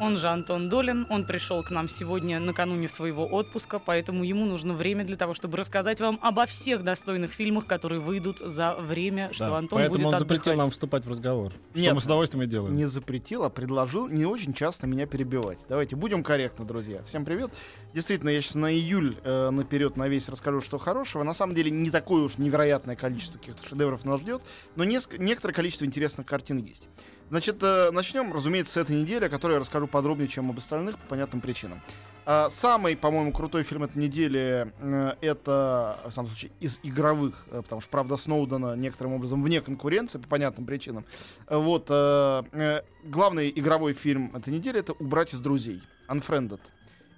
Он же Антон Долин. Он пришел к нам сегодня накануне своего отпуска, поэтому ему нужно время для того, чтобы рассказать вам обо всех достойных фильмах, которые выйдут за время, что Да, Антон Поэтому будет он запретил отдыхать. нам вступать в разговор. Что Нет. мы с удовольствием и делаем. Не запретил, а предложил не очень часто меня перебивать. Давайте будем корректны, друзья. Всем привет. Действительно, я сейчас на июль э, наперед на весь расскажу, что хорошего. На самом деле не такое уж невероятное количество каких-то шедевров нас ждет, но неск- некоторое количество интересных картин есть. Значит, э, начнем, разумеется, с этой недели, о которой я расскажу подробнее, чем об остальных, по понятным причинам. А, самый, по-моему, крутой фильм этой недели э, это, в самом случае, из игровых, э, потому что, правда, Сноудена некоторым образом вне конкуренции, по понятным причинам. Вот, главный игровой фильм этой недели это «Убрать из друзей», Unfriended.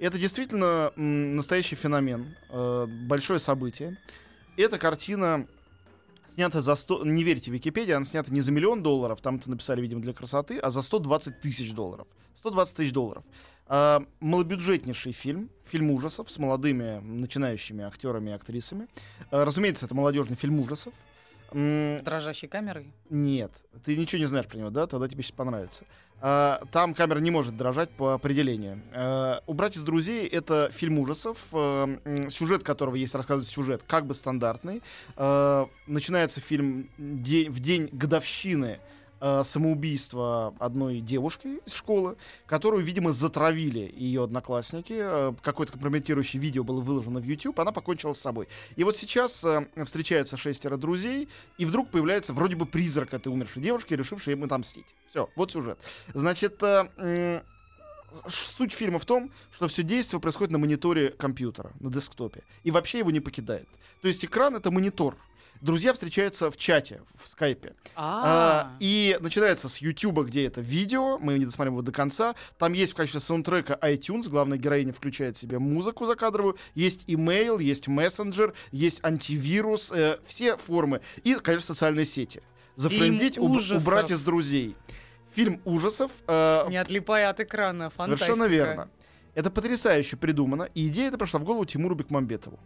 Это действительно настоящий феномен, большое событие. Эта картина снята за 100... Не верьте Википедии, она снята не за миллион долларов, там это написали, видимо, для красоты, а за 120 тысяч долларов. 120 тысяч долларов. А, малобюджетнейший фильм, фильм ужасов с молодыми начинающими актерами и актрисами. А, разумеется, это молодежный фильм ужасов. С дрожащей камерой. нет, ты ничего не знаешь про него, да? Тогда тебе сейчас понравится. А, там камера не может дрожать по определению. А, «Убрать из друзей» — это фильм ужасов, а, м, сюжет которого, есть рассказывать сюжет, как бы стандартный. А, начинается фильм в день годовщины а, самоубийства одной девушки из школы, которую, видимо, затравили ее одноклассники. А, Какое-то компрометирующее видео было выложено в YouTube, она покончила с собой. И вот сейчас э, встречаются шестеро друзей, и вдруг появляется вроде бы призрак этой умершей девушки, решившей им отомстить. Все, вот сюжет. Значит, э, суть фильма в том, что все действие происходит на мониторе компьютера, на десктопе, и вообще его не покидает. То есть экран — это монитор. Друзья встречаются в чате, в скайпе. А, А, и начинается с YouTube, где это видео, мы не досмотрим его до конца. Там есть в качестве саундтрека iTunes, главная героиня включает себе музыку закадровую, есть имейл, есть мессенджер, есть антивирус, э, все формы. И, конечно, социальные сети. Зафрендить, уб- убрать из друзей. Фильм ужасов. э, не отлипая от экрана. Фантастика. Совершенно верно. Это потрясающе придумано. И идея эта пришла в голову Тимуру Бекмамбетову.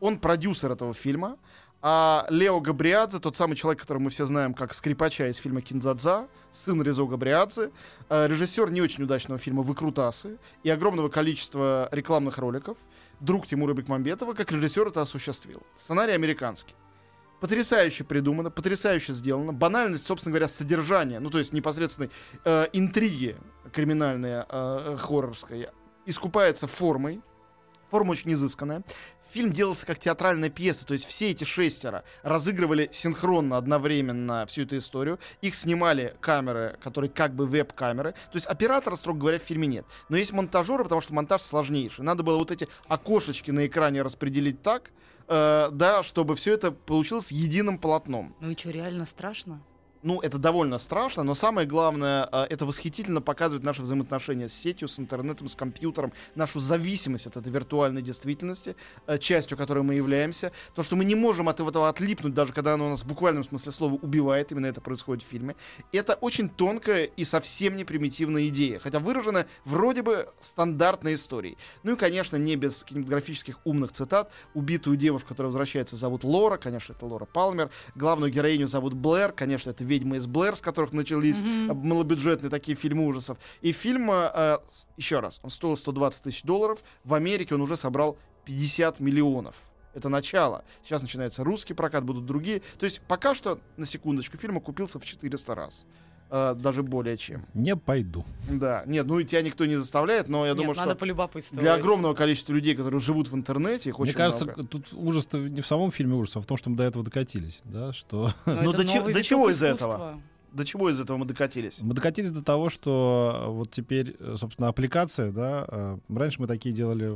Он продюсер этого фильма. А Лео Габриадзе, тот самый человек, которого мы все знаем как скрипача из фильма «Кинзадза», сын Резо Габриадзе, э, режиссер не очень удачного фильма «Выкрутасы» и огромного количества рекламных роликов, друг Тимура Бекмамбетова, как режиссер это осуществил. Сценарий американский. Потрясающе придумано, потрясающе сделано. Банальность, собственно говоря, содержания, ну то есть непосредственной э, интриги криминальная, э, хоррорская, искупается формой. Форма очень изысканная. Фильм делался как театральная пьеса, то есть все эти шестеро разыгрывали синхронно одновременно всю эту историю. Их снимали камеры, которые как бы веб-камеры. То есть оператора, строго говоря, в фильме нет. Но есть монтажеры, потому что монтаж сложнейший. Надо было вот эти окошечки на экране распределить так, э, да, чтобы все это получилось единым полотном. Ну и что, реально страшно? Ну, это довольно страшно, но самое главное, э, это восхитительно показывает наши взаимоотношения с сетью, с интернетом, с компьютером, нашу зависимость от этой виртуальной действительности, э, частью которой мы являемся. То, что мы не можем от этого отлипнуть, даже когда оно нас в буквальном смысле слова убивает, именно это происходит в фильме. Это очень тонкая и совсем не примитивная идея, хотя выражена вроде бы стандартной историей. Ну и, конечно, не без кинематографических умных цитат. Убитую девушку, которая возвращается, зовут Лора, конечно, это Лора Палмер. Главную героиню зовут Блэр, конечно, это ведьма из Блэр, с которых начались э, малобюджетные такие фильмы ужасов. И фильм, э, э, еще раз, он стоил 120 тысяч долларов. В Америке он уже собрал 50 миллионов. Это начало. Сейчас начинается русский прокат, будут другие. То есть пока что, на секундочку, фильм окупился в 400 раз. Э, даже более чем. Не пойду. Да. Нет, ну и тебя никто не заставляет, но я Нет, думаю, надо что полюбопытствовать. для огромного количества людей, которые живут в интернете, их Мне очень кажется, много. тут ужас не в самом фильме ужасов, а в том, что мы до этого докатились. Да? Что Но Ну, до че- новый до чего из искусства. этого? До чего из этого мы докатились? мы докатились до того, что вот теперь, э, собственно, аппликация, да, э, раньше мы такие делали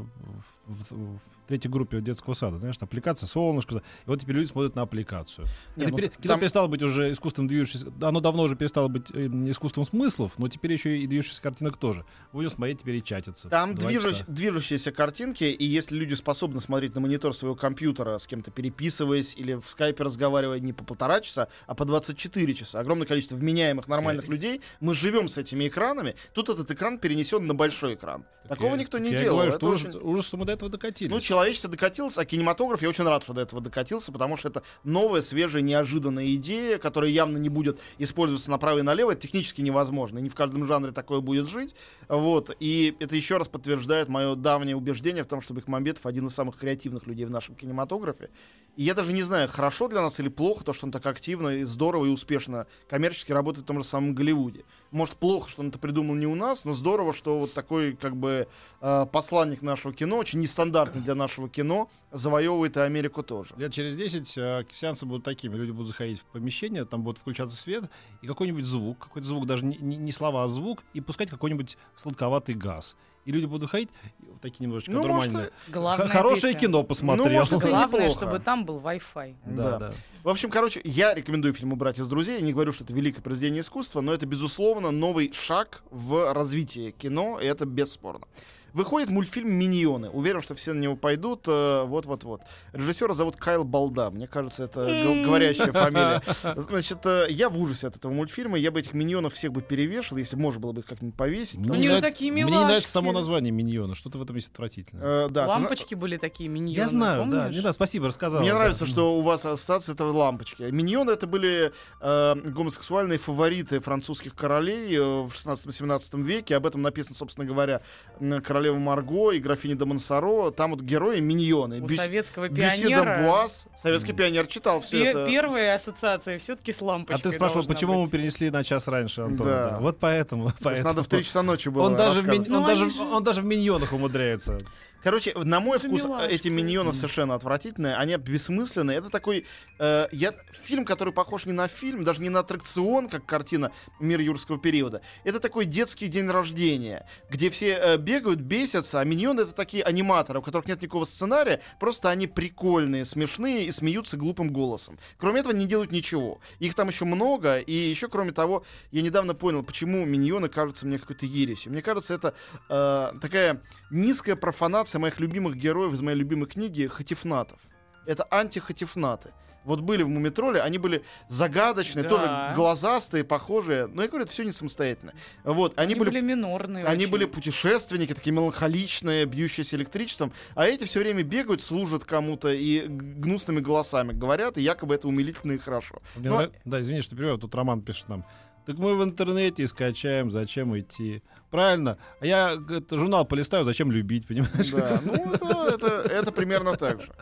в- в третьей группе детского сада, знаешь, аппликация «Солнышко». И вот теперь люди смотрят на аппликацию. Не, Это ну, пере- т- Кино там- перестало быть уже искусством движущихся... Оно давно уже перестало быть э, искусством смыслов, но теперь еще и движущихся картинок тоже. Будем смотреть теперь и чатиться. Там движущ- часа. движущиеся картинки, и если люди способны смотреть на монитор своего компьютера, с кем-то переписываясь или в скайпе разговаривая не по полтора часа, а по 24 часа, огромное количество вменяемых нормальных людей, мы живем с этими экранами, тут этот экран перенесен на большой экран. Так Такого я- никто не я делал. говорю, Это что ужас, очень- ужас, что мы до этого докатились. Ну, человечество докатилось, а кинематограф, я очень рад, что до этого докатился, потому что это новая, свежая, неожиданная идея, которая явно не будет использоваться направо и налево. Это технически невозможно. и Не в каждом жанре такое будет жить. Вот. И это еще раз подтверждает мое давнее убеждение в том, что Бекмамбетов один из самых креативных людей в нашем кинематографе. И я даже не знаю, хорошо для нас или плохо то, что он так активно и здорово и успешно коммерчески работает в том же самом Голливуде. Может, плохо, что он это придумал не у нас, но здорово, что вот такой как бы э, посланник нашего кино, очень нестандартный для нашего кино, завоевывает и Америку тоже. Лет через 10 э, сеансы будут такими. Люди будут заходить в помещение, там будет включаться свет, и какой-нибудь звук, какой-то звук, даже не, не- слова, а звук, и пускать какой-нибудь сладковатый газ. И люди будут ходить, вот такие немножечко Ну, может, нормальные. Главное, Х- Хорошее Петя, кино посмотрел. Ну, может, это и Главное, неплохо. чтобы там был Wi-Fi. Да, Да. да. В общем, короче, я рекомендую фильм «Убрать из друзей». Я не говорю, что это великое произведение искусства, но это, безусловно, новый шаг в развитии кино, и это бесспорно. Выходит мультфильм «Миньоны». Уверен, что все на него пойдут. э, Вот-вот-вот. Режиссера зовут Кайл Балда. Мне кажется, это говорящая фамилия. Значит, э, я в ужасе от этого мультфильма. Я бы этих миньонов всех бы перевешал, если можно было бы их как-нибудь повесить. Мне Они не же нравится- такие Мне не нравится само название «Миньона». Что-то в этом есть отвратительное. Э, да, ты Лампочки были такие миньоны. Я знаю, да. Не да, спасибо, рассказал. Мне да. нравится, что у вас ассоциация это лампочки. Миньоны это были э, гомосексуальные фавориты французских королей э, в 16-17 веке. Об этом написано, собственно говоря, м, королева Марго и графиня де Монсоро. Там вот герои миньоны. У Бюс- советского пионера d'Амбуаз. Советский пионер читал все пе- это. первая ассоциация все-таки с А лампочкой ты спрашивал, почему мы быть. перенесли на час раньше, Антон? Да. Да. Вот поэтому. Поэтому. надо в 3 часа ночи было Он даже, в ми- он, Ну, даже, они же- он даже в миньонах умудряется. Короче, на мой Это вкус, милашки. эти миньоны совершенно отвратительные, они бессмысленные. Это такой э, я, фильм, который похож не на фильм, даже не на аттракцион, как картина «Мир юрского периода». Это такой детский день рождения, где все э, бегают, бесятся, а миньоны — это такие аниматоры, у которых нет никакого сценария, просто они прикольные, смешные и смеются глупым голосом. Кроме этого, не делают ничего. Их там еще много, и еще, кроме того, я недавно понял, почему миньоны кажутся мне какой-то ересью. Мне кажется, это э, такая низкая профанация моих любимых героев из моей любимой книги «Хатифнатов». Это антихатифнаты. Вот были в Мумитроле, они были загадочные, Да. тоже глазастые, похожие. Но я говорю, это все не самостоятельно. Вот, они, Они были, были минорные. они очень. были путешественники, такие меланхоличные, бьющиеся электричеством, а эти все время бегают, служат кому-то и гнусными голосами говорят, и якобы это умилительно и хорошо. Мне Но- Да, извини, что перебиваю, тут Роман пишет нам. Так мы в интернете скачаем, зачем идти. Правильно. А я говорит, журнал полистаю, зачем любить, понимаешь? Да, ну это, это, это примерно так же.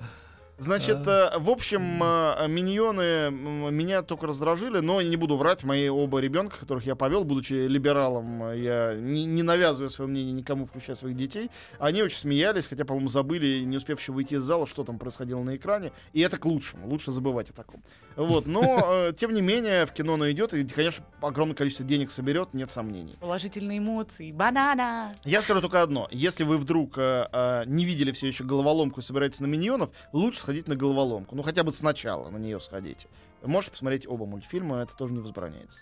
Значит, э, в общем, э, миньоны меня только раздражили, но я не буду врать, мои оба ребенка, которых я повел, будучи либералом, э, я не, не навязываю свое мнение никому, включая своих детей, они очень смеялись, хотя, по-моему, забыли, не успевшие выйти из зала, что там происходило на экране, и это к лучшему, лучше забывать о таком. Вот, но, тем не менее, в кино оно идет, и, конечно, огромное количество денег соберет, нет сомнений. Положительные эмоции. Банана. Я скажу только одно. Если вы вдруг э, э, не видели все еще головоломку и собираетесь на миньонов, лучше сходить на головоломку. Ну, хотя бы сначала на нее сходите. Можете посмотреть оба мультфильма, это тоже не возбраняется.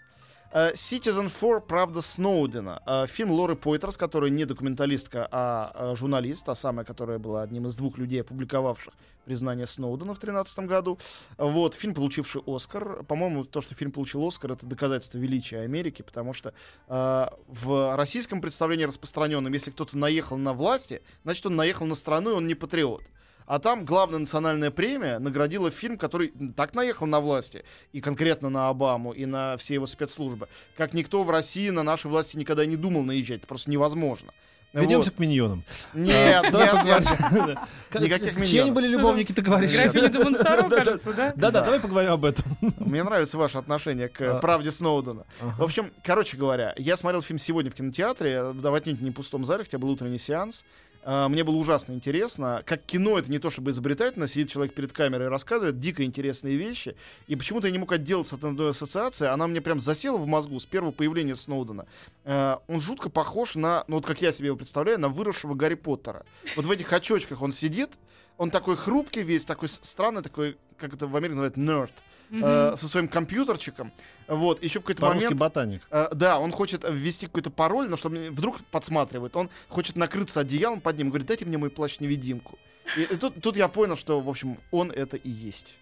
Э, Citizen 4. Правда Сноудена. Э, Фильм Лоры Пойтерс, которая не документалистка, а э, журналист, та самая, которая была одним из двух людей, опубликовавших признание Сноудена в 2013 году. Вот, фильм, получивший Оскар. По-моему, то, что фильм получил Оскар, это доказательство величия Америки, потому что э, в российском представлении распространенном, если кто-то наехал на власти, значит, он наехал на страну, и он не патриот. А там главная национальная премия наградила фильм, который так наехал на власти, и конкретно на Обаму, и на все его спецслужбы, как никто в России на наши власти никогда не думал наезжать. Это просто невозможно. Вернемся Вот. к миньонам. Нет, А, давай нет, нет. поговорим. Никаких Чьи они миньонов. были любовники, ты говоришь? Графиня де Монсоро, кажется, да? Да-да, давай поговорим об этом. Мне нравится ваше отношение к А. правде Сноудена. В общем, короче говоря, я смотрел фильм сегодня в кинотеатре, да, в отнюдь не пустом зале, хотя был утренний сеанс. А, Мне было ужасно интересно. Как кино, это не то чтобы изобретательно, сидит человек перед камерой и рассказывает дико интересные вещи. И почему-то я не мог отделаться от одной ассоциации. Она мне прям засела в мозгу с первого появления Сноудена. Э, Он жутко похож на, ну вот как я себе его представляю, на выросшего Гарри Поттера. Вот в этих очочках он сидит, Он такой хрупкий весь, такой странный, такой, как это в Америке называют, nerd, Э, со своим компьютерчиком. Вот, еще в какой-то момент... ботаник. Э, да, он хочет ввести какой-то пароль, но чтобы вдруг подсматривает. Он хочет накрыться одеялом под ним, говорит, дайте мне мой плащ-невидимку. И, и тут, тут я понял, что, в общем, он это и есть.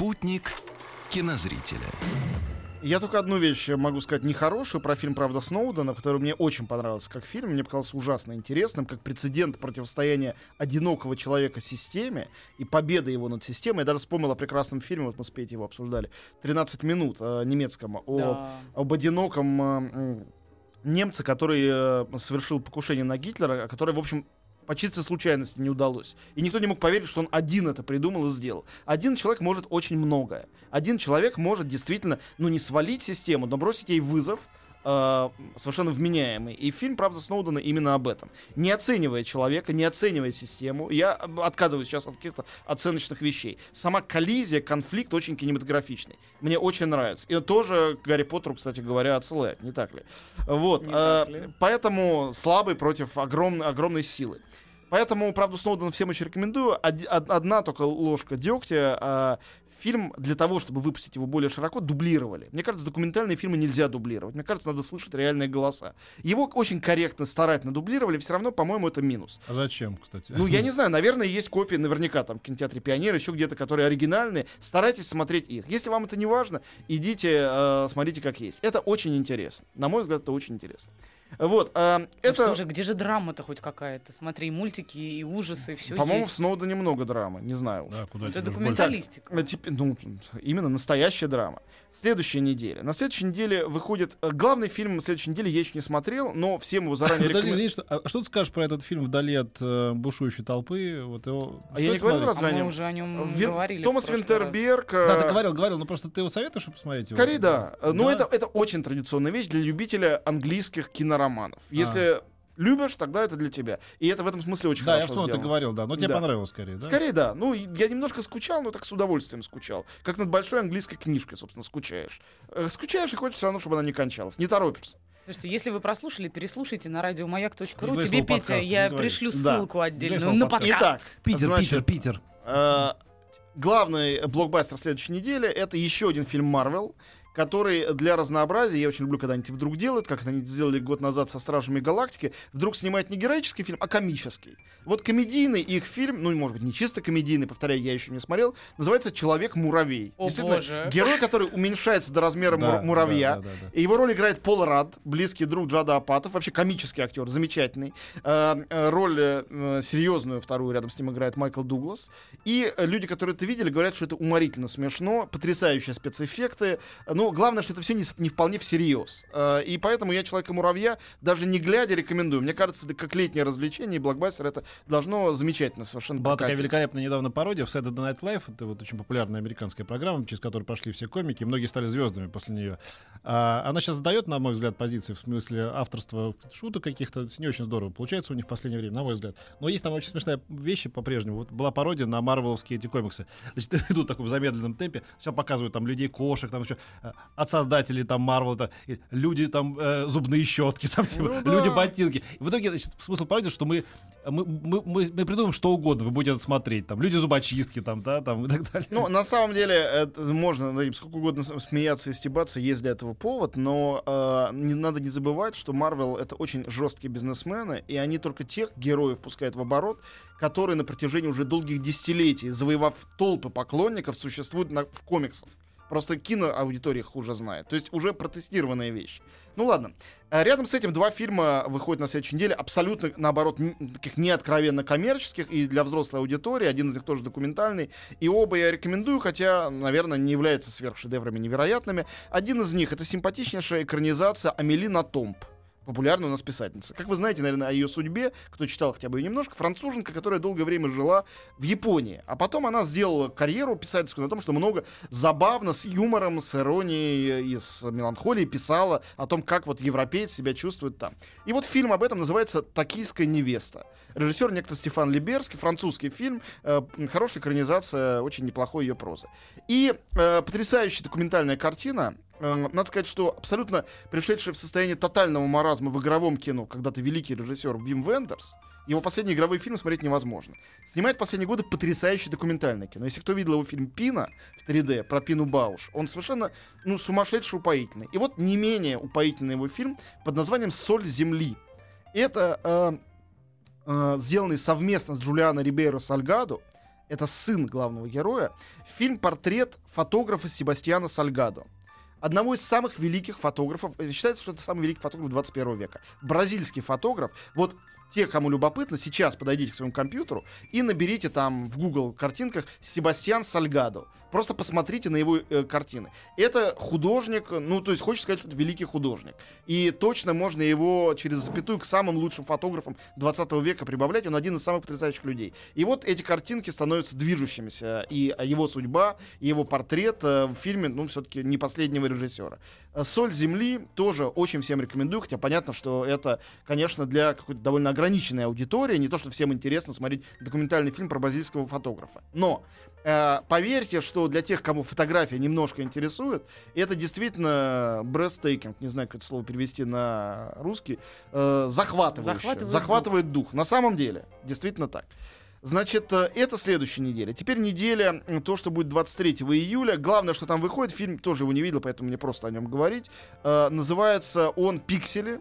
Спутник кинозрителя. Я только одну вещь могу сказать нехорошую про фильм «Правда Сноудена», который мне очень понравился как фильм. Мне показался ужасно интересным, как прецедент противостояния одинокого человека системе и победы его над системой. Я даже вспомнил о прекрасном фильме, вот мы с Петей его обсуждали, «13 минут» э, немецком, о, Да. об одиноком э, м, немце, который э, совершил покушение на Гитлера, который, в общем, по чистой случайности не удалось. И никто не мог поверить, что он один это придумал и сделал. Один человек может очень многое. Один человек может действительно, ну, не свалить систему, но бросить ей вызов, э, совершенно вменяемый. И фильм, правда, Сноудена именно об этом. Не оценивая человека, не оценивая систему, я отказываюсь сейчас от каких-то оценочных вещей. Сама коллизия, конфликт очень кинематографичный. Мне очень нравится. И тоже Гарри Поттеру, кстати говоря, отсылает, не так ли? Вот. Не э, так ли? Поэтому слабый против огромной, огромной силы. Поэтому, правда, Сноудена всем очень рекомендую. Од- одна только ложка дегтя. а, фильм для того, чтобы выпустить его более широко, дублировали. Мне кажется, документальные фильмы нельзя дублировать. Мне кажется, надо слышать реальные голоса. Его очень корректно, старательно дублировали. Все равно, по-моему, это минус. А зачем, кстати? Ну, я не знаю, наверное, есть копии наверняка там в кинотеатре Пионер, еще где-то, которые оригинальные. Старайтесь смотреть их. Если вам это не важно, идите, э, смотрите как есть. Это очень интересно. На мой взгляд, это очень интересно. Вот, э, Ну это, что же, где же драма-то хоть какая-то? Смотри, и мультики, и ужасы, все по-моему, в есть. Сноуда немного драмы, не знаю уж. Да, куда Это документалистика. Э, типа, ну, именно настоящая драма. Следующая неделя. На следующей неделе выходит... э, Главный фильм на следующей неделе я еще не смотрел, но всем его заранее рекомендую. извини, что, а что ты скажешь про этот фильм «Вдали от э, бушующей толпы»? Вот его, А я не говорил разве А о мы нем? уже о нем Вин- говорили. Томас прошлый раз. Винтерберг... Да, э, ты говорил, говорил, но просто ты его советуешь посмотреть? его? Скорее да. Э, Ну, Да? это, это очень традиционная вещь для любителя английских кинороманов. Если любишь, тогда это для тебя. И это в этом смысле очень Да, я хорошо вспомнил, ты говорил, да. Но тебе Да. понравилось скорее, да? Скорее да. Ну, я немножко скучал, но так с удовольствием скучал. Как над большой английской книжкой, собственно, скучаешь. Э, Скучаешь и хочешь все равно, чтобы она не кончалась. Не торопишься. Слушайте, если вы прослушали, переслушайте на радиомаяк.ру. Тебе, Петя, подкаст, я пришлю Да. ссылку Не отдельную на подкаст. Итак, Питер, значит, Питер, Питер. э, главный блокбастер следующей недели это еще один фильм Марвел, который для разнообразия, я очень люблю, когда они это вдруг делают, как они сделали год назад со Стражами Галактики, вдруг снимают не героический фильм, а комический. Вот комедийный их фильм, ну, может быть, не чисто комедийный, повторяю, я еще не смотрел, называется «Человек-муравей». О, Действительно, боже. герой, который уменьшается до размера Да, мур- муравья. да, да, да, да. И Его роль играет Пол Рад, близкий друг Джада Апатов, вообще комический актер, замечательный. Э, э, роль э, серьезную вторую рядом с ним играет Майкл Дуглас. И люди, которые это видели, говорят, что это уморительно смешно, потрясающие спецэффекты. Но главное, что это все не, не вполне всерьез. Э, и поэтому я Человека-муравья даже не глядя рекомендую. Мне кажется, это как летнее развлечение, и блокбастер это должно замечательно совершенно Была такая прокатить. великолепная недавно пародия в Saturday Night Live. Это вот очень популярная американская программа, через которую прошли все комики, многие стали звездами после нее. А, она сейчас задает, на мой взгляд, позиции в смысле авторства шуток каких-то. Не очень здорово получается у них в последнее время, на мой взгляд. Но есть там очень смешная вещи по-прежнему. Вот была пародия на марвеловские эти комиксы. Значит, идут в замедленном темпе. Сейчас показывают там людей, кошек, там еще от создателей там Марвел, люди там э, зубные щетки, там типа, Ну да. люди ботинки. В итоге значит, смысл пародии, что мы, мы, мы, мы, мы придумаем что угодно, вы будете это смотреть. Там люди зубочистки, там, да, там и так далее. Ну, на самом деле, это можно этим сколько угодно смеяться и стебаться, есть для этого повод, но э, не надо не забывать, что Марвел это очень жесткие бизнесмены, и они только тех героев пускают в оборот, которые на протяжении уже долгих десятилетий, завоевав толпы поклонников, существуют на- в комиксах. Просто киноаудитория их хуже знает. То есть уже протестированная вещь. Ну ладно. А Рядом с этим два фильма выходят на следующей неделе, абсолютно, наоборот, таких неоткровенно коммерческих и для взрослой аудитории. Один из них тоже документальный. И оба я рекомендую, хотя, наверное, не являются сверхшедеврами невероятными. Один из них — это симпатичнейшая экранизация Амелина Томп. Популярная у нас писательница. Как вы знаете, наверное, о ее судьбе, кто читал хотя бы ее немножко, француженка, которая долгое время жила в Японии. А потом она сделала карьеру писательскую на том, что много забавно, с юмором, с иронией и с меланхолией писала о том, как вот европеец себя чувствует там. И вот фильм об этом называется «Токийская невеста». Режиссер некто Стефан Либерский, французский фильм, э, хорошая экранизация, очень неплохой ее прозы. И э, потрясающая документальная картина, надо сказать, что абсолютно пришедший в состояние тотального маразма в игровом кино, когда-то великий режиссер Вим Вендерс, его последний игровой фильм смотреть невозможно. Снимает последние годы потрясающее документальное кино. Если кто видел его фильм «Пина» в 3D про Пину Бауш, он совершенно ну, сумасшедший упоительный. И вот не менее упоительный его фильм под названием «Соль земли». Это э, э, сделанный совместно с Джулиано Рибейро Сальгадо, это сын главного героя, фильм-портрет фотографа Себастьяна Сальгадо одного из самых великих фотографов. Э, считается, что это самый великий фотограф 21 века. Бразильский фотограф. Вот те, кому любопытно, сейчас подойдите к своему компьютеру и наберите там в Google картинках Себастьян Сальгадо. Просто посмотрите на его э, картины. Это художник, ну, то есть хочется сказать, что это великий художник. И точно можно его через запятую к самым лучшим фотографам 20 века прибавлять. Он один из самых потрясающих людей. И вот эти картинки становятся движущимися. И его судьба, и его портрет э, в фильме, ну, все-таки не последнего режиссера. «Соль земли» тоже очень всем рекомендую, хотя понятно, что это, конечно, для какой-то довольно ограниченной аудитории, не то, что всем интересно смотреть документальный фильм про бразильского фотографа. Но э, поверьте, что для тех, кому фотография немножко интересует, это действительно breathtaking, не знаю, как это слово перевести на русский, э, захватывающее, захватывает, захватывает дух. дух. На самом деле, действительно так. Значит, э, это следующая неделя. Теперь неделя, то, что будет 23 июля. Главное, что там выходит, фильм тоже его не видел, поэтому мне просто о нем говорить. Э, называется он «Пиксели».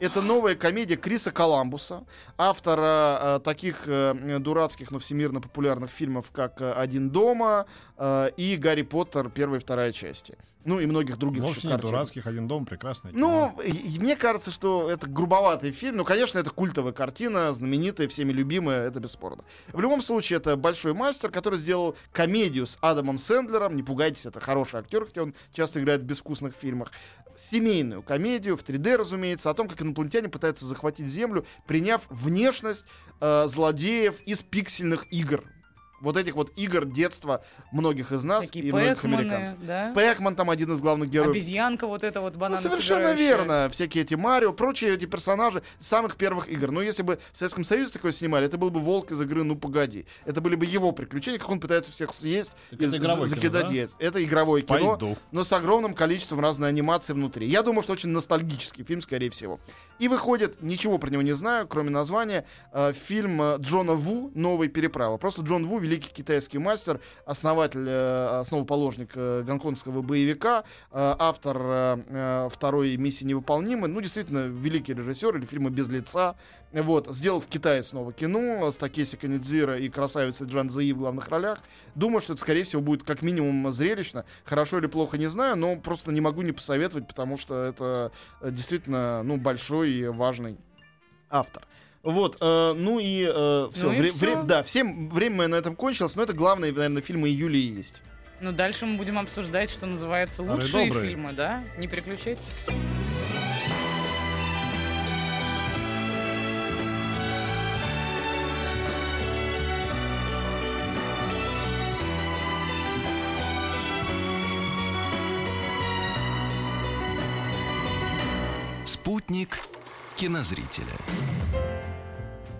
Это новая комедия Криса Коламбуса, автора э, таких э, дурацких, но всемирно популярных фильмов, как «Один дома» э, и «Гарри Поттер» первая и вторая части. Ну и многих других Вовсе не дурацких, «Один дом» прекрасный. Ну, и, мне кажется, что это грубоватый фильм. Ну, конечно, это культовая картина, знаменитая, всеми любимая, это бесспорно. В любом случае, это большой мастер, который сделал комедию с Адамом Сэндлером. Не пугайтесь, это хороший актер, хотя он часто играет в безвкусных фильмах семейную комедию в 3D, разумеется, о том, как инопланетяне пытаются захватить Землю, приняв внешность э, злодеев из пиксельных игр вот этих вот игр детства многих из нас Такие и многих американцев. Да? Пэкман там один из главных героев. Обезьянка вот это вот банана ну, Совершенно верно. Всякие эти Марио, прочие эти персонажи самых первых игр. Но если бы в Советском Союзе такое снимали, это был бы Волк из игры «Ну, погоди». Это были бы его приключения, как он пытается всех съесть и закидать кино, да? Это игровое кино, Пойду. но с огромным количеством разной анимации внутри. Я думаю, что очень ностальгический фильм, скорее всего. И выходит, ничего про него не знаю, кроме названия, э, фильм э, Джона Ву «Новый переправа». Просто Джон Ву великий китайский мастер, основатель, э, основоположник э, гонконгского боевика, э, автор второй миссии невыполнимы. Ну, действительно, великий режиссер или фильма «Без лица». Вот, сделал в Китае снова кино с Такеси Канидзира и красавицей Джан Зии в главных ролях. Думаю, что это, скорее всего, будет как минимум зрелищно. Хорошо или плохо, не знаю, но просто не могу не посоветовать, потому что это действительно, ну, большой и важный автор. Вот, э, ну и э, все, ну вре- вре- да, всем время на этом кончилось, но это главные, наверное, фильмы июля и есть. Ну дальше мы будем обсуждать, что называется лучшие добрые. фильмы, да? Не переключайтесь. Спутник кинозрителя.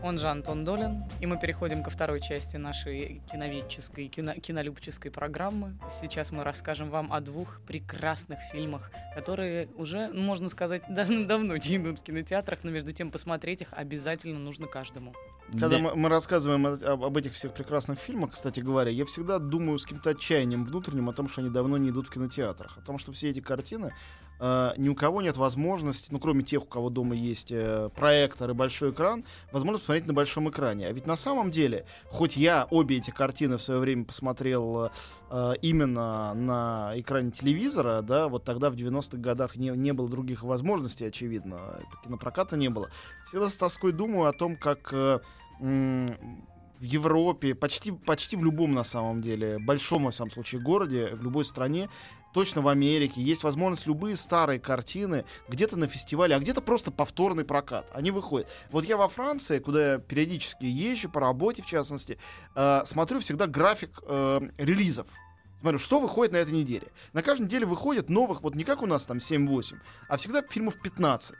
Он же Антон Долин. И мы переходим ко второй части нашей киноведческой, кино, кинолюбческой программы. Сейчас мы расскажем вам о двух прекрасных фильмах, которые уже, ну, можно сказать, давно не идут в кинотеатрах, но между тем посмотреть их обязательно нужно каждому. Когда да. мы, мы рассказываем об, об этих всех прекрасных фильмах, кстати говоря, я всегда думаю с каким-то отчаянием внутренним о том, что они давно не идут в кинотеатрах, о том, что все эти картины э, ни у кого нет возможности, ну кроме тех, у кого дома есть э, проектор и большой экран, возможность посмотреть на большом экране. А ведь на самом деле, хоть я обе эти картины в свое время посмотрел э, именно на экране телевизора, да, вот тогда в 90-х годах не, не было других возможностей, очевидно, кинопроката не было. Всегда с тоской думаю о том, как э, в Европе, почти, почти в любом, на самом деле, большом, на самом случае, городе, в любой стране, точно в Америке есть возможность любые старые картины где-то на фестивале, а где-то просто повторный прокат. Они выходят. Вот я во Франции, куда я периодически езжу по работе, в частности, э, смотрю всегда график э, релизов. Смотрю, что выходит на этой неделе. На каждой неделе выходит новых, вот не как у нас там 7-8, а всегда фильмов 15.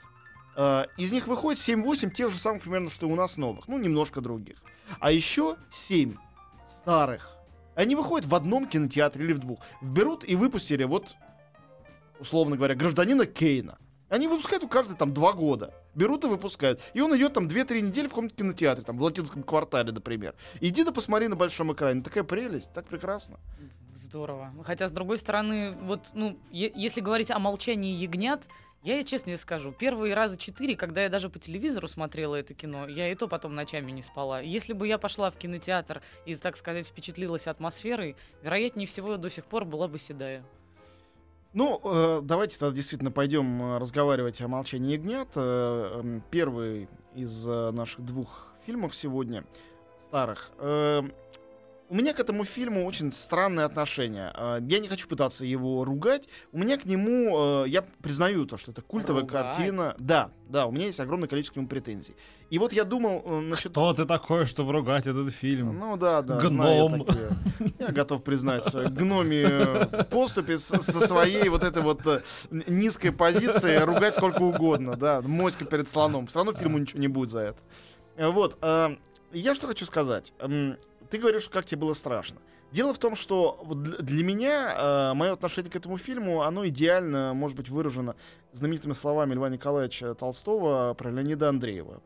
Э, из них выходит 7-8 тех же самых примерно, что и у нас новых. Ну, немножко других. А еще 7 старых. Они выходят в одном кинотеатре или в двух. Берут и выпустили вот, условно говоря, гражданина Кейна. Они выпускают у каждый там два года. Берут и выпускают. И он идет там 2-3 недели в каком-то кинотеатре, там в латинском квартале, например. Иди да посмотри на большом экране. Такая прелесть, так прекрасно. Здорово. Хотя, с другой стороны, вот, ну, е- если говорить о молчании ягнят, я честно скажу, первые раза четыре, когда я даже по телевизору смотрела это кино, я и то потом ночами не спала. Если бы я пошла в кинотеатр и, так сказать, впечатлилась атмосферой, вероятнее всего, до сих пор была бы седая. Ну, э, давайте тогда действительно пойдем э, разговаривать о «Молчании ягнят». Э, э, первый из наших двух фильмов сегодня, старых. У меня к этому фильму очень странное отношение. Э, Я не хочу пытаться его ругать. У меня к нему, э, я признаю то, что это культовая Ругать? картина. Да, да, у меня есть огромное количество к нему претензий. И вот я думал э, насчет... Кто ты такой, чтобы ругать этот фильм? Ну да, да, знаю я Гном. такие. Я готов признать свою гномию поступи со своей вот этой вот э, низкой позиции ругать сколько угодно, да, моська перед слоном. Все равно фильму ничего не будет за это. Вот, я что хочу сказать. Ты говоришь, как тебе было страшно. Дело в том, что для меня мое отношение к этому фильму, оно идеально, может быть, выражено знаменитыми словами Льва Николаевича Толстого про Леонида Андреева.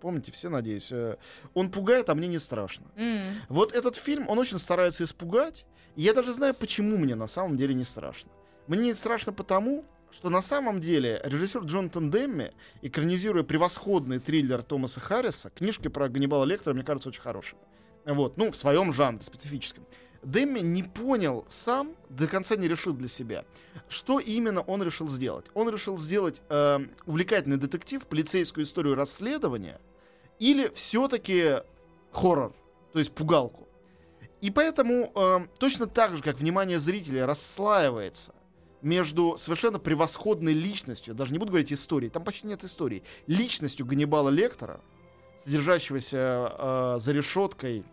Помните все, надеюсь? Э, Он пугает, а мне не страшно. М. Вот этот фильм, он очень старается испугать. И я даже знаю, почему мне на самом деле не страшно. Мне не страшно потому, что на самом деле режиссер Джонатан Демми, экранизируя превосходный триллер Томаса Харриса, книжки про Ганнибала Лектора, мне кажется, очень хорошими. Вот, ну, в своем жанре специфическом. Демми не понял сам, до конца не решил для себя, что именно он решил сделать. Он решил сделать э, увлекательный детектив, полицейскую историю расследования, или все-таки хоррор, то есть пугалку. И поэтому э, точно так же, как внимание зрителя расслаивается между совершенно превосходной личностью, даже не буду говорить истории, там почти нет истории, личностью Ганнибала Лектора, содержащегося э, за решеткой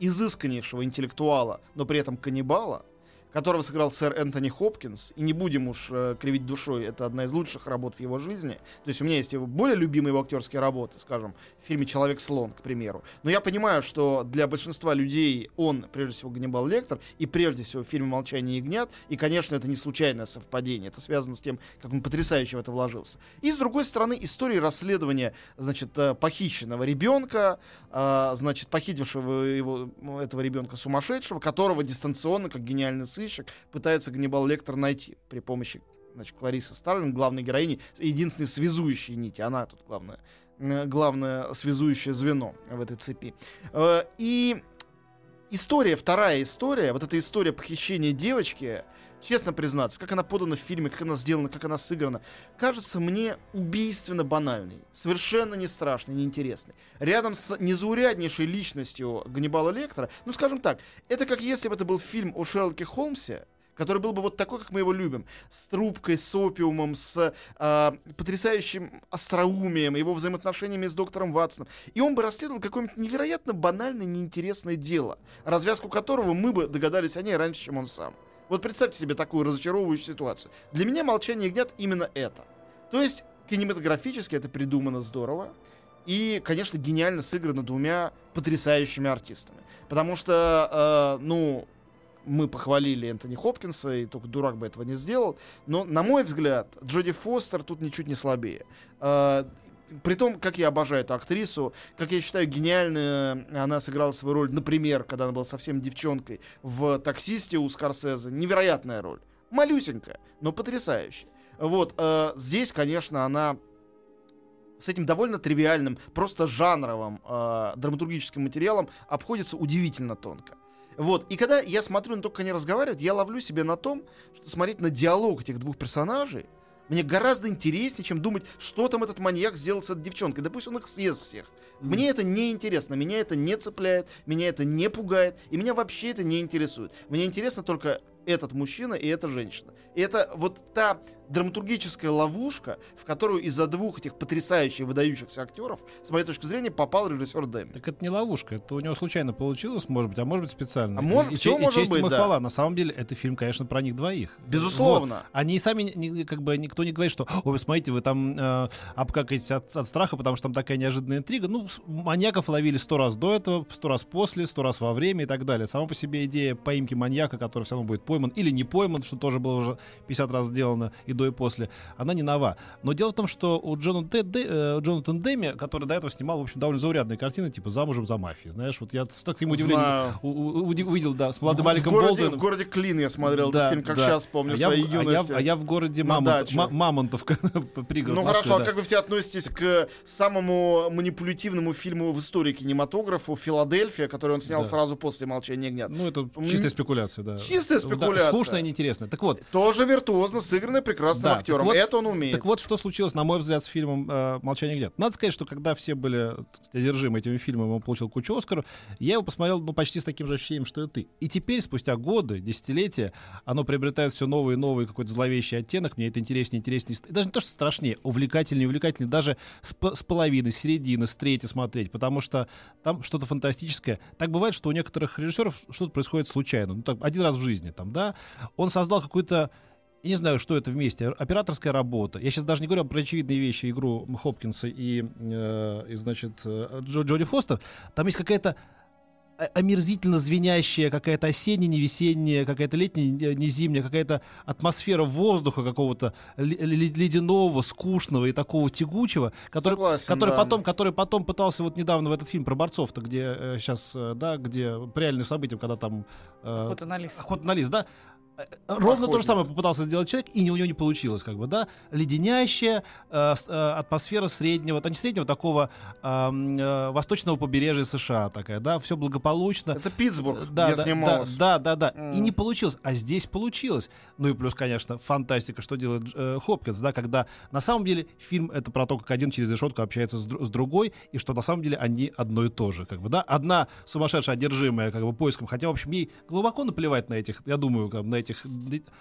изысканнейшего интеллектуала, но при этом каннибала, которого сыграл сэр Энтони Хопкинс, и не будем уж э, кривить душой, это одна из лучших работ в его жизни. То есть у меня есть его более любимые его актерские работы, скажем, в фильме «Человек-слон», к примеру. Но я понимаю, что для большинства людей он, прежде всего, Ганнибал Лектор, и прежде всего в фильме «Молчание ягнят», и, конечно, это не случайное совпадение, это связано с тем, как он потрясающе в это вложился. И, с другой стороны, истории расследования, значит, э, похищенного ребенка, а, значит, похитившего его, этого ребенка сумасшедшего, которого дистанционно, как гениальный сыщик, пытается Ганнибал Лектор найти при помощи значит, Кларисы Старлинг, главной героини, единственной связующей нити. Она тут главная, э, главное связующее звено в этой цепи. Э, И история, вторая история, вот эта история похищения девочки, честно признаться, как она подана в фильме, как она сделана, как она сыграна, кажется мне убийственно банальной, совершенно не страшной, не интересной. Рядом с незауряднейшей личностью Ганнибала Лектора, ну, скажем так, это как если бы это был фильм о Шерлоке Холмсе, который был бы вот такой, как мы его любим, с трубкой, с опиумом, с а, потрясающим остроумием, его взаимоотношениями с доктором Ватсоном. И он бы расследовал какое-нибудь невероятно банальное, неинтересное дело, развязку которого мы бы догадались о ней раньше, чем он сам. Вот представьте себе такую разочаровывающую ситуацию. Для меня «Молчание ягнят» именно это. То есть кинематографически это придумано здорово. И, конечно, гениально сыграно двумя потрясающими артистами. Потому что, э, ну, мы похвалили Энтони Хопкинса, и только дурак бы этого не сделал. Но, на мой взгляд, Джоди Фостер тут ничуть не слабее. Э, при том, как я обожаю эту актрису, как я считаю, гениально она сыграла свою роль, например, когда она была совсем девчонкой в «Таксисте» у Скорсезе. Невероятная роль. Малюсенькая, но потрясающая. Вот, э, здесь, конечно, она с этим довольно тривиальным, просто жанровым э, драматургическим материалом обходится удивительно тонко. Вот, и когда я смотрю на то, как они разговаривают, я ловлю себя на том, что смотреть на диалог этих двух персонажей мне гораздо интереснее, чем думать, что там этот маньяк сделал с этой девчонкой. Да пусть он их съест всех. Мне это не интересно, меня это не цепляет, меня это не пугает, и меня вообще это не интересует. Мне интересно только этот мужчина и эта женщина. И это вот та драматургическая ловушка, в которую из-за двух этих потрясающих, выдающихся актеров, с моей точки зрения, попал режиссер Дэми. Так это не ловушка, это у него случайно получилось, может быть, а может быть специально. А может, и, всё и, может честь им быть, и да. хвала. На самом деле, это фильм, конечно, про них двоих. Безусловно. Вот. Они сами, не- как бы, никто не говорит, что, ой, смотрите, вы там э, обкакаетесь от, от страха, потому что там такая неожиданная интрига. Ну, маньяков ловили сто раз до этого, сто раз после, сто раз во время и так далее. Сама по себе идея поимки маньяка, который все равно будет пойман или не пойман, что тоже было уже 50 раз сделано и до, и после, она не нова. Но дело в том, что у Джона Д- Д- э, Джонатан Дэми, который до этого снимал, в общем, довольно заурядные картины, типа «Замужем за мафией», знаешь, вот я с таким удивлением у- у- увидел, да, с молодым в, Аликом городе, Болдуином. в городе Клин я смотрел Да, этот фильм, как да. сейчас помню, а я, в- своей а я в- юности. а я в городе Мамонт- Мамонтовка, пригород Ну Москвы, хорошо, а да. как вы все относитесь к самому манипулятивному фильму в истории кинематографа «Филадельфия», который он снял Да. сразу после «Молчания ягнят»? Ну, это М, чистая спекуляция, да. Чистая Да, спекуляция. скучно и неинтересно. Так вот, Тоже виртуозно сыгранный прекрасным Да, так актером. вот- Это он умеет. Так вот, что случилось, на мой взгляд, с фильмом э, «Молчание где Надо сказать, что когда все были одержимы этими фильмами, он получил кучу Оскаров, я его посмотрел ну, почти с таким же ощущением, что и ты. И теперь, спустя годы, десятилетия, оно приобретает все новый и новый какой-то зловещий оттенок. Мне это интереснее, интереснее. Даже не то, что страшнее, увлекательнее, увлекательнее. Даже с, с половины, с середины, с трети смотреть, потому что там что-то фантастическое. Так бывает, что у некоторых режиссеров что-то происходит случайно. Ну, так, один раз в жизни, там, да. Он создал какую-то я не знаю, что это вместе. Операторская работа. Я сейчас даже не говорю про очевидные вещи, игру Хопкинса и, э, и значит, э, Джо, Джоди Фостер. Там есть какая-то омерзительно звенящая, какая-то осенняя, не весенняя, какая-то летняя, не зимняя, какая-то атмосфера воздуха какого-то ле- ле- ледяного, скучного и такого тягучего, который, Согласен, который да. потом, который потом пытался вот недавно в этот фильм про борцов-то, где сейчас, да, где по реальным событиям, когда там э, Охота на лис. охота на лис, да? Ровно то же самое попытался сделать человек, и у него не получилось, как бы, да? Леденящая э, э, атмосфера среднего, да не среднего, такого э, э, восточного побережья США такая, да? Все благополучно. Это Питтсбург, Да, где да, снималась. да, да, да, да. И М. не получилось, а здесь получилось. Ну и плюс, конечно, фантастика, что делает э, Хопкинс, да, когда на самом деле фильм это про то, как один через решетку общается с, с другой, и что на самом деле они одно и то же, как бы, да. Одна сумасшедшая, одержимая, как бы, поиском, хотя, в общем, ей глубоко наплевать на этих, я думаю, как бы, на этих...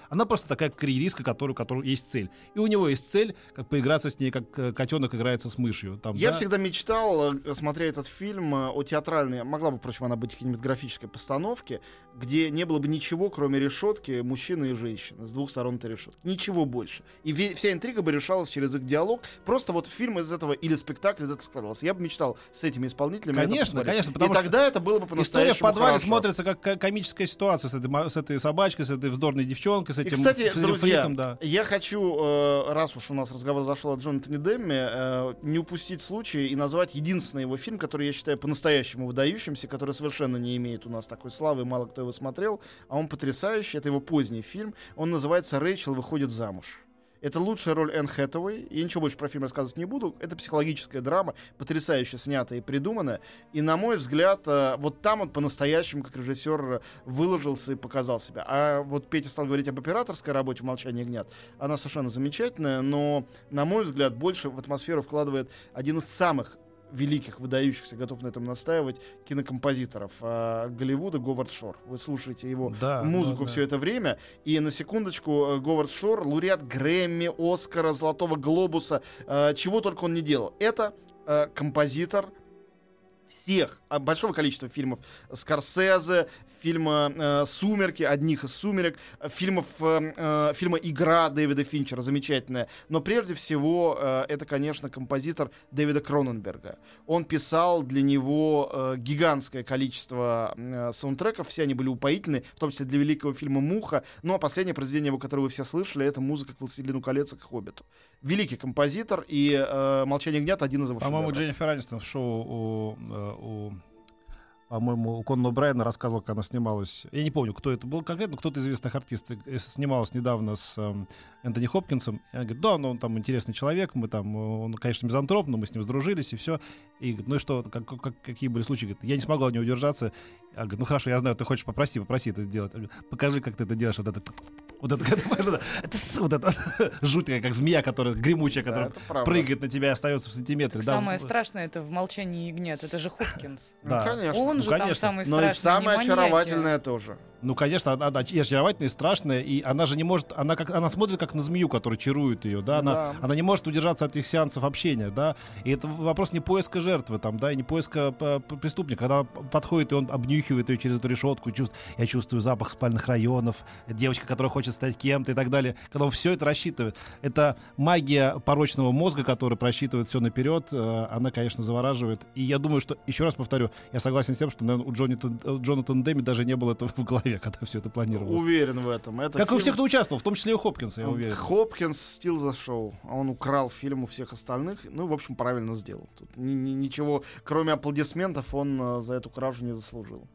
Она просто такая карьеристка, которую, у которой есть цель. И у него есть цель, как поиграться с ней, как э, котенок играется с мышью. Там, Я да. всегда мечтал, э, смотря этот фильм, э, о театральной, могла бы, впрочем, она быть кинематографической постановке, где не было бы ничего, кроме решетки, мужчины и женщины, с двух сторон этой решетки. Ничего больше. И вся интрига бы решалась через их диалог. Просто вот фильм из этого, или спектакль из этого складывался. Я бы мечтал с этими исполнителями Конечно, конечно, И потому что тогда это было бы История по-настоящему в подвале хорошо. смотрится как ко- комическая ситуация с этой, с этой собачкой, с этой вздорной девчонкой, с И, этим кстати, с этим друзья, фриком, да. я хочу, э, раз уж у нас разговор зашел о Джонатане Демме, э, не упустить случай и назвать единственный его фильм, который я считаю по-настоящему выдающимся, который совершенно не имеет у нас такой славы, мало кто его смотрел, а он потрясающий, это его поздний фильм, он называется «Рэйчел выходит замуж». Это лучшая роль Энн Хэтэуэй. Я ничего больше про фильм рассказывать не буду. Это психологическая драма, потрясающе снятая и придуманная. И, на мой взгляд, э, вот там он по-настоящему, как режиссер, выложился и показал себя. А вот Петя стал говорить об операторской работе в «Молчании ягнят». Она совершенно замечательная, но, на мой взгляд, больше в атмосферу вкладывает один из самых великих, выдающихся, готов на этом настаивать, кинокомпозиторов э, Голливуда Говард Шор. Вы слушаете его Да, музыку да, да. все это время. И на секундочку, э, Говард Шор, лауреат Грэмми, Оскара, Золотого Глобуса, э, чего только он не делал. Это э, композитор всех, а, большого количества фильмов Скорсезе, фильма э, «Сумерки», одних из «Сумерек», э, фильмов, э, э, фильма «Игра» Дэвида Финчера, замечательная. Но прежде всего, э, это, конечно, композитор Дэвида Кроненберга. Он писал для него э, гигантское количество э, саундтреков, все они были упоительны, в том числе для великого фильма «Муха». Ну, а последнее произведение его, которое вы все слышали, это музыка к «Властелину колец» и к «Хоббиту». Великий композитор, и э, «Молчание гнят» один из его По-моему. Дженнифер Анистон в шоу у, э, у по-моему, у Конна Брайана рассказывал, как она снималась. Я не помню, кто это был конкретно, кто-то из известных артистов э, снималась недавно с эм, Энтони Хопкинсом. И она говорит, да, ну, он там интересный человек, мы там, э, он, конечно, мизантроп, но мы с ним сдружились, и все. И говорит, ну и что, как, как- какие были случаи? Говорит, я не смогла не удержаться. Я говорю, ну хорошо, я знаю, ты хочешь, попроси, попроси это сделать. Я говорю, Покажи, как ты это делаешь, вот это вот это, вот это, это, вот это жуткая, как змея, которая гремучая, Да, которая правда. прыгает на тебя и остается в сантиметре. Да. самое страшное это в молчании ягнят. Это же Хопкинс. Ну, Да. конечно. Он Ну, же там конечно. самый Но и страшный. самое очаровательное тоже. Ну, конечно, она, она и очаровательная, и страшная, и она же не может, она как, она смотрит как на змею, которая чарует ее, да, она, Да. она не может удержаться от этих сеансов общения, да, и это вопрос не поиска жертвы, там, да, и не поиска п- преступника, когда подходит и он обнюхивает ее через эту решетку, чувств- я чувствую запах спальных районов, девочка, которая хочет стать кем-то и так далее, когда он все это рассчитывает, это магия порочного мозга, который просчитывает все наперед, э, она, конечно, завораживает, и я думаю, что, еще раз повторю, я согласен с тем, что, наверное, у Джонатан, э, Джонатана Дэми даже не было этого в голове, когда все это планировалось. Уверен в этом. Это Как и у фильм- всех, кто участвовал, в том числе и у Хопкинса, я уверен. Хопкинс стил за шоу. а Он украл фильм у всех остальных. Ну, в общем, правильно сделал. Тут ни- ни- ничего, кроме аплодисментов, он э, за эту кражу не заслужил.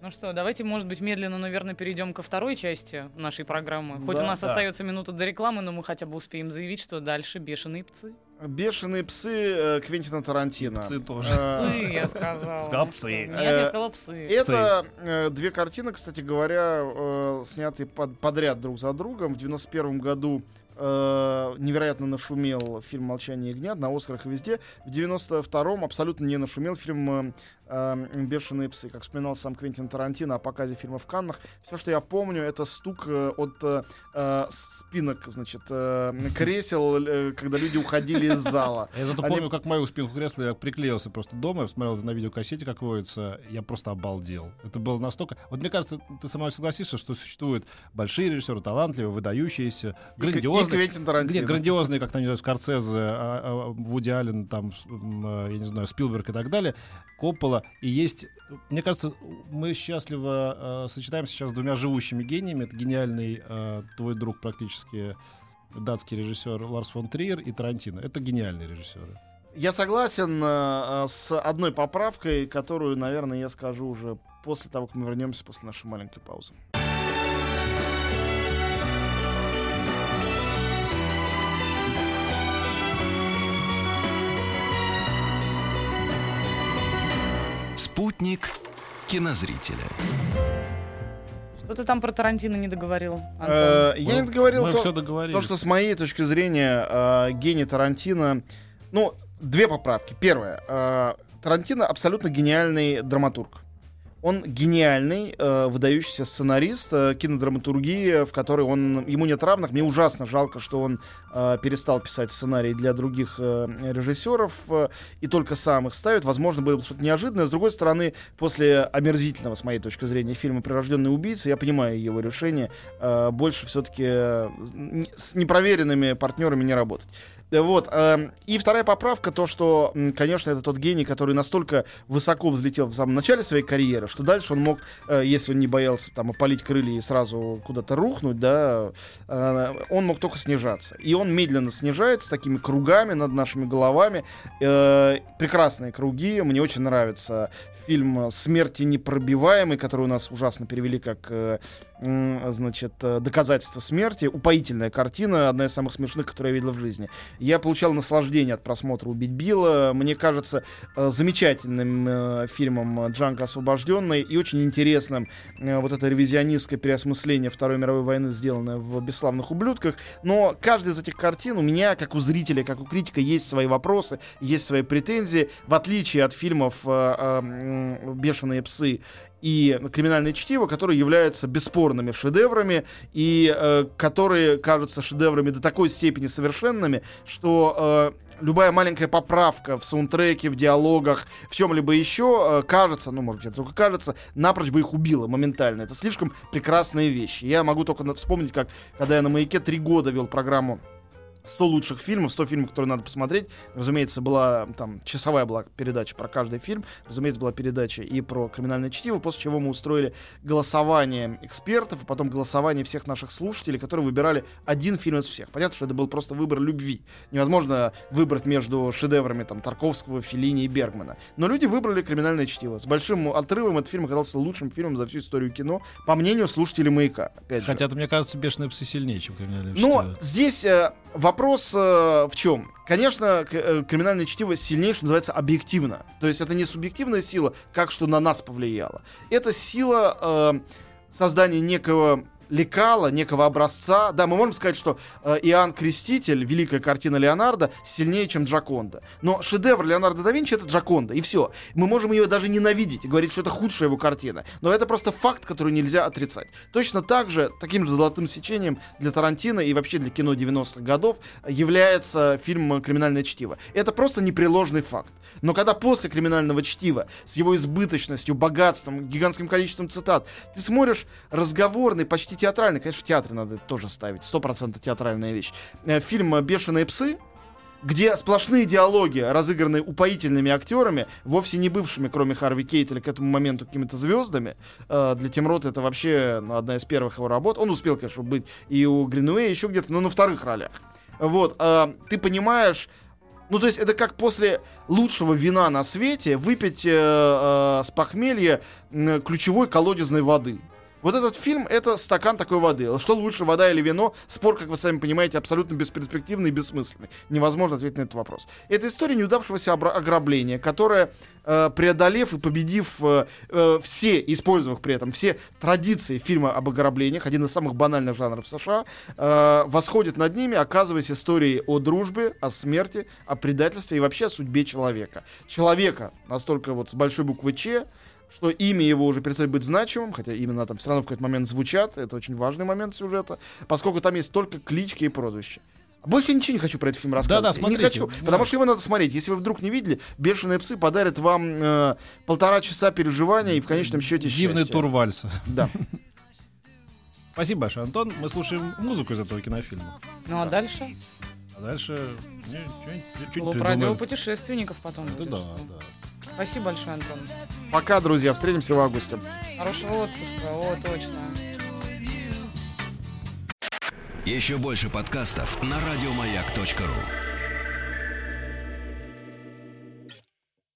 Ну что, давайте, может быть, медленно, но верно перейдем ко второй части нашей программы. Хоть Да, у нас да. остается минута до рекламы, но мы хотя бы успеем заявить, что дальше бешеные псы. Бешеные псы э, Квентина Тарантино. Псы тоже. Э, Псы, я сказала. Сказал Ну псы. Нет, Э, я сказала псы. Это э, две картины, кстати говоря, э, снятые под- подряд друг за другом. В 91 году э, невероятно нашумел фильм «Молчание ягнят» на Оскарах и везде. В 92-м абсолютно не нашумел фильм э, «Бешеные псы». Как вспоминал сам Квентин Тарантино о показе фильма в Каннах. Все, что я помню, это стук э, от э, э, спинок, значит, э, кресел, э, когда люди уходили из зала. Я зато помню, как мою спинку кресла я приклеился просто дома, я смотрел на видеокассете, как водится, я просто обалдел. Это было настолько... Вот мне кажется, ты сама согласишься, что существуют большие режиссеры, талантливые, выдающиеся, И грандиозные. Квентин Тарантино. Нет, грандиозные, как там, не знаю, Скорсезе, а, а, Вуди Аллен, там, э, я не знаю, Спилберг и так далее, Коппола. И есть, мне кажется, мы счастливо э, сочетаемся сейчас с двумя живущими гениями. Это гениальный э, твой друг практически датский режиссер Ларс фон Триер и Тарантино. Это гениальные режиссеры. Я согласен э, с одной поправкой, которую, наверное, я скажу уже после того, как мы вернемся после нашей маленькой паузы. Спутник кинозрителя. Что ты там про Тарантино не договорил, Антон? Э, я не договорил Мы то, все договорились. то, что с моей точки зрения э, гений Тарантино... Ну, две поправки. Первое. э, Тарантино абсолютно гениальный драматург. Он гениальный, э, выдающийся сценарист э, кинодраматургии, в которой он ему нет равных. Мне ужасно жалко, что он э, перестал писать сценарии для других э, режиссеров э, и только сам их ставит. Возможно, было бы что-то неожиданное. С другой стороны, после омерзительного, с моей точки зрения, фильма «Прирожденный убийца», я понимаю его решение э, больше все-таки с непроверенными партнерами не работать. Э, Вот. эм, И вторая поправка, то, что, конечно, это тот гений, который настолько высоко взлетел в самом начале своей карьеры, что дальше он мог, э, если он не боялся там опалить крылья и сразу куда-то рухнуть, да, э, он мог только снижаться. И он медленно снижается такими кругами над нашими головами. Прекрасные круги. Мне очень нравится фильм «Смерти непробиваемый», который у нас ужасно перевели как значит, э, доказательство смерти. Упоительная картина, одна из самых смешных, которые я видел в жизни. Я получал наслаждение от просмотра «Убить Билла». Мне кажется, э, замечательным э, фильмом «Джанго освобожденный» и очень интересным вот это ревизионистское переосмысление Второй мировой войны, сделанное в «Бесславных ублюдках». Но каждая из этих картин у меня, как у зрителя, как у критика, есть свои вопросы, есть свои претензии. В отличие от фильмов «Бешеные псы» и криминальное чтиво, которые являются бесспорными шедеврами и э, которые кажутся шедеврами до такой степени совершенными, что э, любая маленькая поправка в саундтреке, в диалогах, в чем-либо еще э, кажется, ну, может быть, это только кажется, напрочь бы их убило моментально. Это слишком прекрасные вещи. Я могу только вспомнить, как когда я на «Маяке» три года вел программу 100 лучших фильмов, 100 фильмов, которые надо посмотреть. Разумеется, была там часовая была передача про каждый фильм. Разумеется, была передача и про криминальное чтиво, после чего мы устроили голосование экспертов, и потом голосование всех наших слушателей, которые выбирали один фильм из всех. Понятно, что это был просто выбор любви. Невозможно выбрать между шедеврами там Тарковского, Феллини и Бергмана. Но люди выбрали криминальное чтиво. С большим отрывом этот фильм оказался лучшим фильмом за всю историю кино, по мнению слушателей «Маяка». Хотя, это, мне кажется, бешеные псы сильнее, чем криминальные Но чтиво. здесь э, вопрос э, в чем? Конечно, э, криминальное чтиво сильнее, что называется, объективно. То есть это не субъективная сила, как что на нас повлияло. Это сила э, создания некого лекала, некого образца. Да, мы можем сказать, что э, Иоанн Креститель, великая картина Леонардо, сильнее, чем Джаконда. Но шедевр Леонардо да Винчи — это Джаконда, и все. Мы можем ее даже ненавидеть и говорить, что это худшая его картина. Но это просто факт, который нельзя отрицать. Точно так же, таким же золотым сечением для Тарантино и вообще для кино 90-х годов является фильм «Криминальное чтиво». Это просто непреложный факт. Но когда после «Криминального чтива» с его избыточностью, богатством, гигантским количеством цитат, ты смотришь разговорный, почти театральный, конечно, в театре надо тоже ставить, сто процентов театральная вещь, э, фильм «Бешеные псы», где сплошные диалоги, разыгранные упоительными актерами, вовсе не бывшими, кроме Харви Кейтеля, к этому моменту какими-то звездами. Э, для Тим Рота это вообще ну, одна из первых его работ. Он успел, конечно, быть и у Гринуэя, еще где-то, но на вторых ролях. Вот, э, ты понимаешь, ну, то есть это как после лучшего вина на свете выпить э, э, с похмелья э, ключевой колодезной воды. Вот этот фильм — это стакан такой воды. Что лучше, вода или вино? Спор, как вы сами понимаете, абсолютно бесперспективный и бессмысленный. Невозможно ответить на этот вопрос. Это история неудавшегося ограбления, которое, э, преодолев и победив э, э, все, использовав при этом все традиции фильма об ограблениях, один из самых банальных жанров США, восходит над ними, оказываясь историей о дружбе, о смерти, о предательстве и вообще о судьбе человека. Человека настолько вот с большой буквы «Ч», что имя его уже перестает быть значимым, хотя именно там все равно в какой-то момент звучат, это очень важный момент сюжета, поскольку там есть только клички и прозвища. Больше я ничего не хочу про этот фильм рассказывать. Да, да, смотрите. Не хочу, да. потому что его надо смотреть. Если вы вдруг не видели, «Бешеные псы» подарят вам э, полтора часа переживания и в конечном счете Дивный тур вальса. Да. Спасибо большое, Антон. Мы слушаем музыку из этого кинофильма. Ну а дальше? А дальше... Клуб радиопутешественников потом Это да, да. Спасибо большое, Антон. Пока, друзья. Встретимся в августе. Хорошего отпуска. О, точно. Еще больше подкастов на радиомаяк.ру